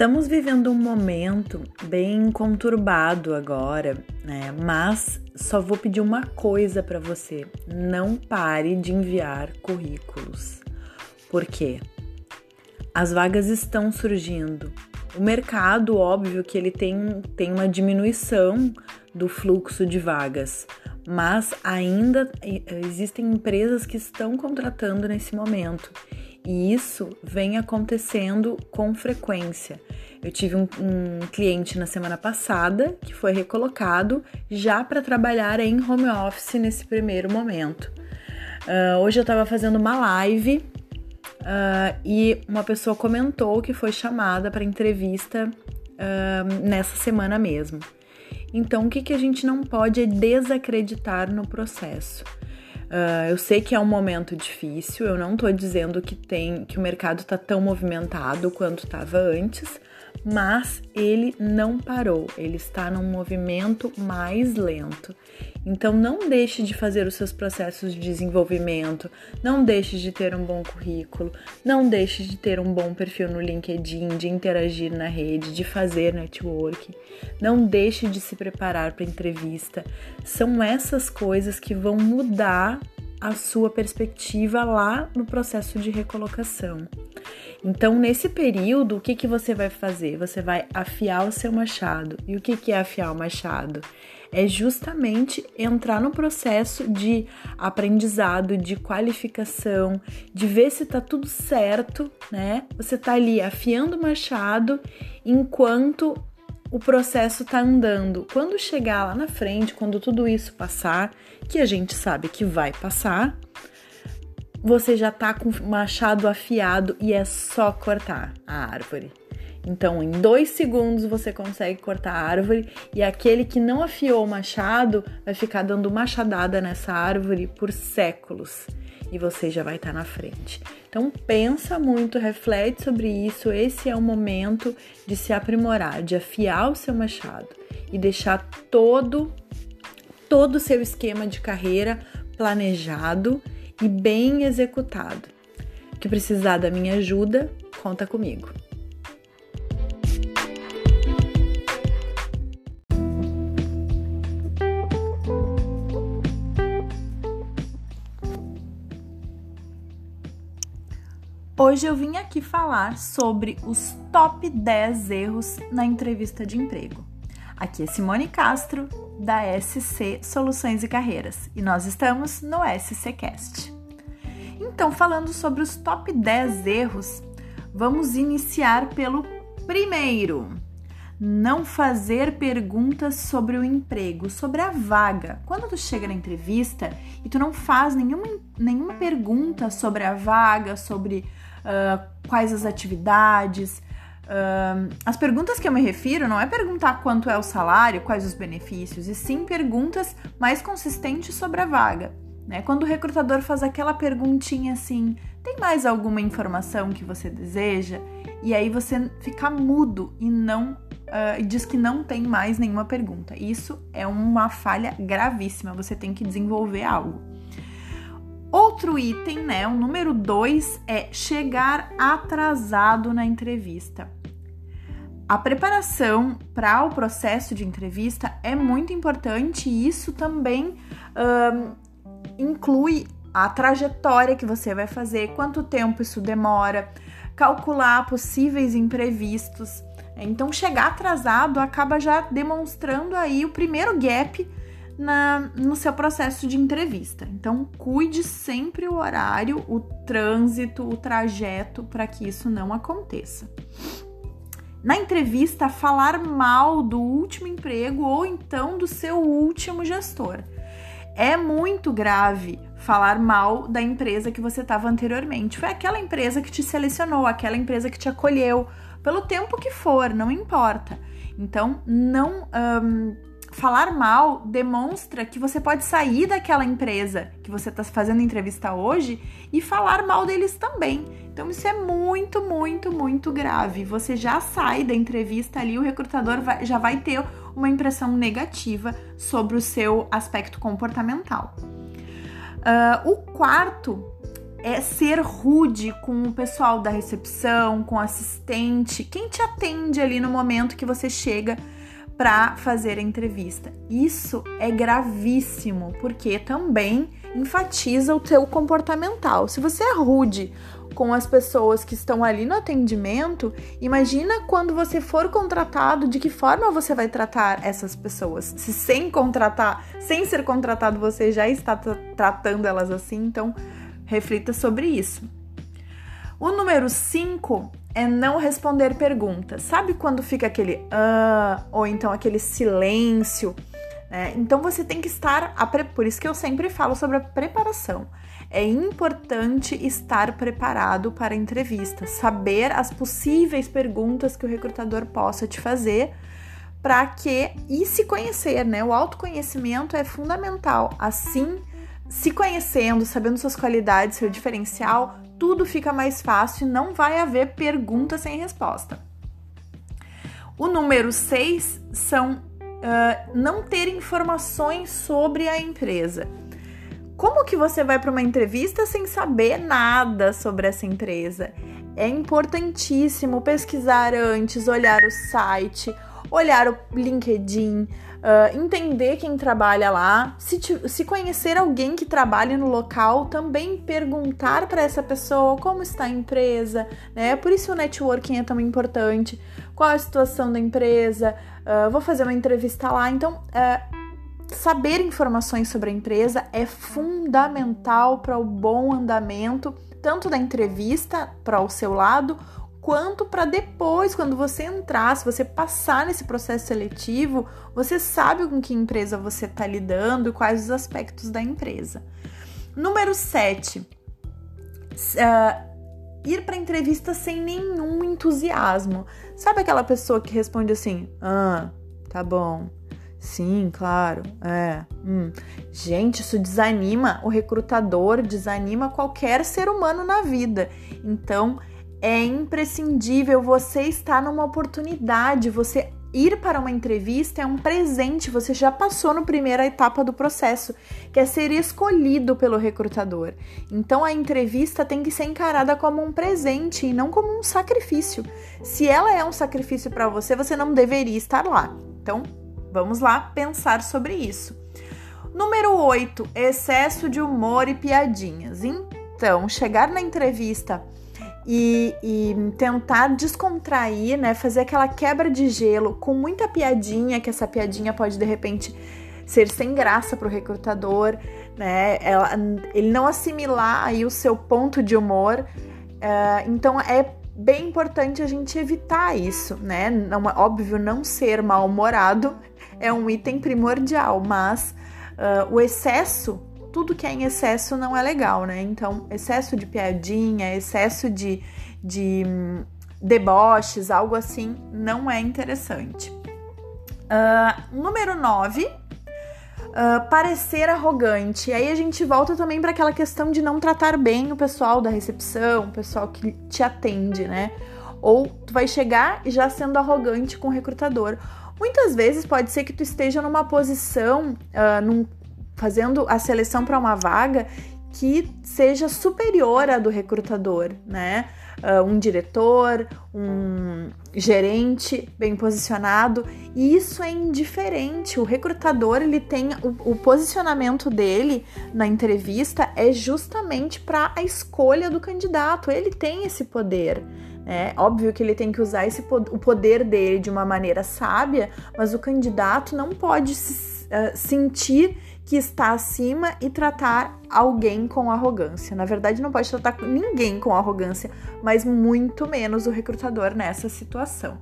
Estamos vivendo um momento bem conturbado agora, né? Mas só vou pedir uma coisa para você: não pare de enviar currículos. Por quê? As vagas estão surgindo. O mercado, óbvio que ele tem, tem uma diminuição do fluxo de vagas, mas ainda existem empresas que estão contratando nesse momento e isso vem acontecendo com frequência. Eu tive um, um cliente na semana passada que foi recolocado já para trabalhar em home office nesse primeiro momento. Uh, hoje eu estava fazendo uma live uh, e uma pessoa comentou que foi chamada para entrevista uh, nessa semana mesmo. Então, o que, que a gente não pode é desacreditar no processo. Uh, eu sei que é um momento difícil, eu não tô dizendo que tem que o mercado tá tão movimentado quanto estava antes, mas ele não parou, ele está num movimento mais lento. Então não deixe de fazer os seus processos de desenvolvimento, não deixe de ter um bom currículo, não deixe de ter um bom perfil no LinkedIn, de interagir na rede, de fazer network. Não deixe de se preparar para entrevista. São essas coisas que vão mudar a sua perspectiva lá no processo de recolocação. Então, nesse período, o que, que você vai fazer? Você vai afiar o seu machado. E o que, que é afiar o machado? É justamente entrar no processo de aprendizado, de qualificação, de ver se tá tudo certo, né? Você tá ali afiando o machado enquanto o processo tá andando. Quando chegar lá na frente, quando tudo isso passar, que a gente sabe que vai passar, você já tá com o machado afiado e é só cortar a árvore. Então, em dois segundos você consegue cortar a árvore e aquele que não afiou o machado vai ficar dando machadada nessa árvore por séculos e você já vai estar tá na frente. Então, pensa muito, reflete sobre isso. Esse é o momento de se aprimorar, de afiar o seu machado e deixar todo todo o seu esquema de carreira planejado e bem executado. Que precisar da minha ajuda, conta comigo. Hoje eu vim aqui falar sobre os top 10 erros na entrevista de emprego. Aqui é Simone Castro, da SC Soluções e Carreiras, e nós estamos no SCCast. Então, falando sobre os top 10 erros, vamos iniciar pelo primeiro. Não fazer perguntas sobre o emprego, sobre a vaga. Quando tu chega na entrevista e tu não faz nenhuma, nenhuma pergunta sobre a vaga, sobre uh, quais as atividades, Uh, as perguntas que eu me refiro não é perguntar quanto é o salário, quais os benefícios, e sim perguntas mais consistentes sobre a vaga. Né? Quando o recrutador faz aquela perguntinha assim: tem mais alguma informação que você deseja? E aí você fica mudo e não uh, diz que não tem mais nenhuma pergunta. Isso é uma falha gravíssima. Você tem que desenvolver algo. Outro item, né, o número dois, é chegar atrasado na entrevista. A preparação para o processo de entrevista é muito importante e isso também um, inclui a trajetória que você vai fazer, quanto tempo isso demora, calcular possíveis imprevistos. Então, chegar atrasado acaba já demonstrando aí o primeiro gap na, no seu processo de entrevista. Então, cuide sempre o horário, o trânsito, o trajeto para que isso não aconteça na entrevista falar mal do último emprego ou então do seu último gestor. É muito grave falar mal da empresa que você estava anteriormente. Foi aquela empresa que te selecionou, aquela empresa que te acolheu, pelo tempo que for, não importa. Então, não. Falar mal demonstra que você pode sair daquela empresa que você está fazendo entrevista hoje e falar mal deles também. Então isso é muito, muito, muito grave. Você já sai da entrevista ali, o recrutador vai, já vai ter uma impressão negativa sobre o seu aspecto comportamental. Uh, o quarto é ser rude com o pessoal da recepção, com o assistente, quem te atende ali no momento que você chega para fazer a entrevista. Isso é gravíssimo, porque também enfatiza o teu comportamental. Se você é rude com as pessoas que estão ali no atendimento, imagina quando você for contratado, de que forma você vai tratar essas pessoas. Se sem contratar, sem ser contratado, você já está tratando elas assim, então reflita sobre isso. O número 5 é não responder perguntas. Sabe quando fica aquele ah, ou então aquele silêncio? Né? Então você tem que estar. A pre... Por isso que eu sempre falo sobre a preparação. É importante estar preparado para a entrevista, saber as possíveis perguntas que o recrutador possa te fazer para que e se conhecer, né? O autoconhecimento é fundamental. Assim, se conhecendo, sabendo suas qualidades, seu diferencial, tudo fica mais fácil e não vai haver pergunta sem resposta. O número 6 são uh, não ter informações sobre a empresa. Como que você vai para uma entrevista sem saber nada sobre essa empresa? É importantíssimo pesquisar antes, olhar o site, olhar o LinkedIn, uh, entender quem trabalha lá, se, te, se conhecer alguém que trabalha no local, também perguntar para essa pessoa como está a empresa, né? Por isso o networking é tão importante. Qual a situação da empresa? Uh, vou fazer uma entrevista lá. Então, uh, saber informações sobre a empresa é fundamental para o bom andamento tanto da entrevista para o seu lado quanto para depois, quando você entrar, se você passar nesse processo seletivo, você sabe com que empresa você está lidando e quais os aspectos da empresa. Número 7. Uh, ah, ir para entrevista sem nenhum entusiasmo. Sabe aquela pessoa que responde assim: ah, tá bom, Sim, claro. É. Hum. Gente, isso desanima o recrutador, desanima qualquer ser humano na vida. Então, é imprescindível você estar numa oportunidade, você ir para uma entrevista é um presente, você já passou na primeira etapa do processo, que é ser escolhido pelo recrutador. Então a entrevista tem que ser encarada como um presente e não como um sacrifício. Se ela é um sacrifício para você, você não deveria estar lá. Então, Vamos lá pensar sobre isso. Número 8, excesso de humor e piadinhas. Então, chegar na entrevista e, e, tentar descontrair, né? Fazer aquela quebra de gelo com muita piadinha, que essa piadinha pode de repente ser sem graça para o recrutador, né? Ela, ele não assimilar aí o seu ponto de humor. Uh, então é bem importante a gente evitar isso, né? Não, óbvio, não ser mal-humorado é um item primordial, mas uh, o excesso, tudo que é em excesso não é legal, né? Então, excesso de piadinha, excesso de, de um, deboches, algo assim, não é interessante. Uh, número 9, uh, parecer arrogante. Aí a gente volta também para aquela questão de não tratar bem o pessoal da recepção, o pessoal que te atende, né? Ou tu vai chegar já sendo arrogante com o recrutador. Muitas vezes pode ser que tu esteja numa posição, uh, num, fazendo a seleção para uma vaga que seja superior à do recrutador, né? Uh, um diretor, um gerente bem posicionado, e isso é indiferente. O recrutador ele tem o, o posicionamento dele na entrevista é justamente para a escolha do candidato. Ele tem esse poder. É óbvio que ele tem que usar esse, o poder dele de uma maneira sábia, mas o candidato não pode se, uh, sentir que está acima e tratar alguém com arrogância. Na verdade, não pode tratar ninguém com arrogância, mas muito menos o recrutador nessa situação.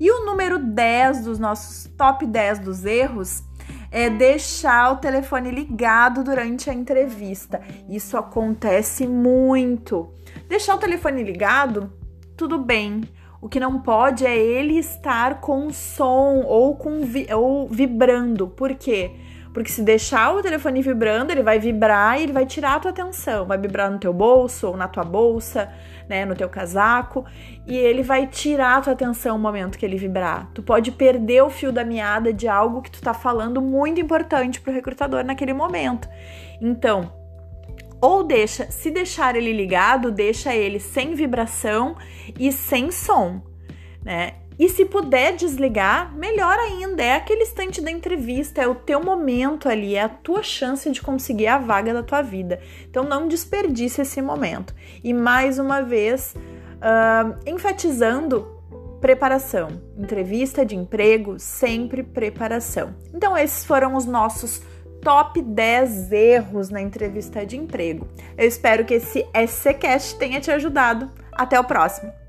E o número 10 dos nossos top 10 dos erros é deixar o telefone ligado durante a entrevista. Isso acontece muito. Deixar o telefone ligado tudo bem. O que não pode é ele estar com som ou com vi ou vibrando. Por quê? Porque se deixar o telefone vibrando, ele vai vibrar e ele vai tirar a tua atenção. Vai vibrar no teu bolso ou na tua bolsa, né, no teu casaco, e ele vai tirar a tua atenção no momento que ele vibrar. Tu pode perder o fio da meada de algo que tu tá falando muito importante pro recrutador naquele momento. Então, ou deixa, se deixar ele ligado, deixa ele sem vibração e sem som, né? E se puder desligar, melhor ainda. É aquele instante da entrevista, é o teu momento ali, é a tua chance de conseguir a vaga da tua vida. Então não desperdice esse momento. E mais uma vez, uh, enfatizando preparação. Entrevista de emprego, sempre preparação. Então esses foram os nossos top 10 erros na entrevista de emprego. Eu espero que esse SCCast tenha te ajudado. Até o próximo!